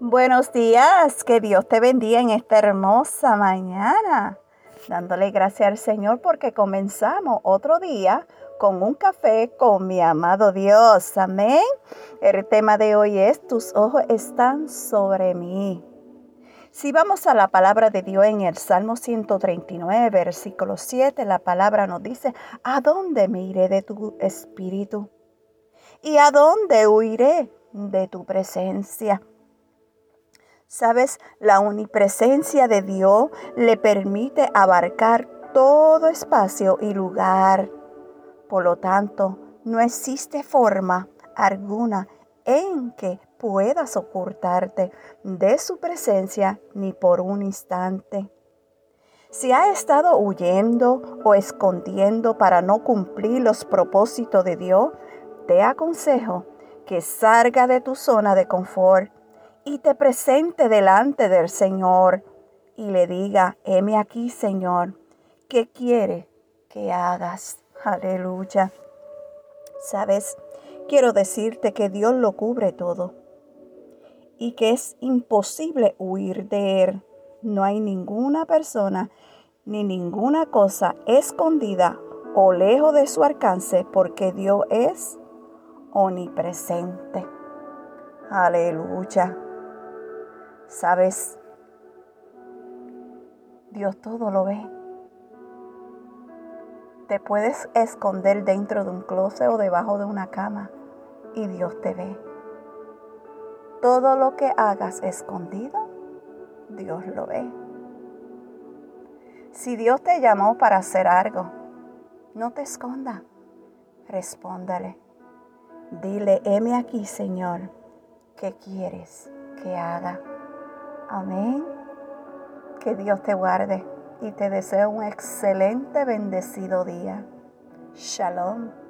Buenos días, que Dios te bendiga en esta hermosa mañana. Dándole gracias al Señor porque comenzamos otro día con un café con mi amado Dios. Amén. El tema de hoy es, tus ojos están sobre mí. Si vamos a la palabra de Dios en el Salmo 139, versículo 7, la palabra nos dice, ¿a dónde me iré de tu espíritu? ¿Y a dónde huiré de tu presencia? Sabes, la omnipresencia de Dios le permite abarcar todo espacio y lugar. Por lo tanto, no existe forma alguna en que puedas ocultarte de su presencia ni por un instante. Si ha estado huyendo o escondiendo para no cumplir los propósitos de Dios, te aconsejo que salga de tu zona de confort y te presente delante del Señor y le diga, heme aquí, Señor, ¿qué quiere que hagas? Aleluya. Sabes, quiero decirte que Dios lo cubre todo y que es imposible huir de Él. No hay ninguna persona ni ninguna cosa escondida o lejos de su alcance porque Dios es omnipresente. Aleluya. Sabes, Dios todo lo ve. Te puedes esconder dentro de un closet o debajo de una cama y Dios te ve. Todo lo que hagas escondido, Dios lo ve. Si Dios te llamó para hacer algo, no te esconda. Respóndale. Dile, heme aquí, Señor, ¿qué quieres que haga? Amén. Que Dios te guarde y te deseo un excelente bendecido día. Shalom.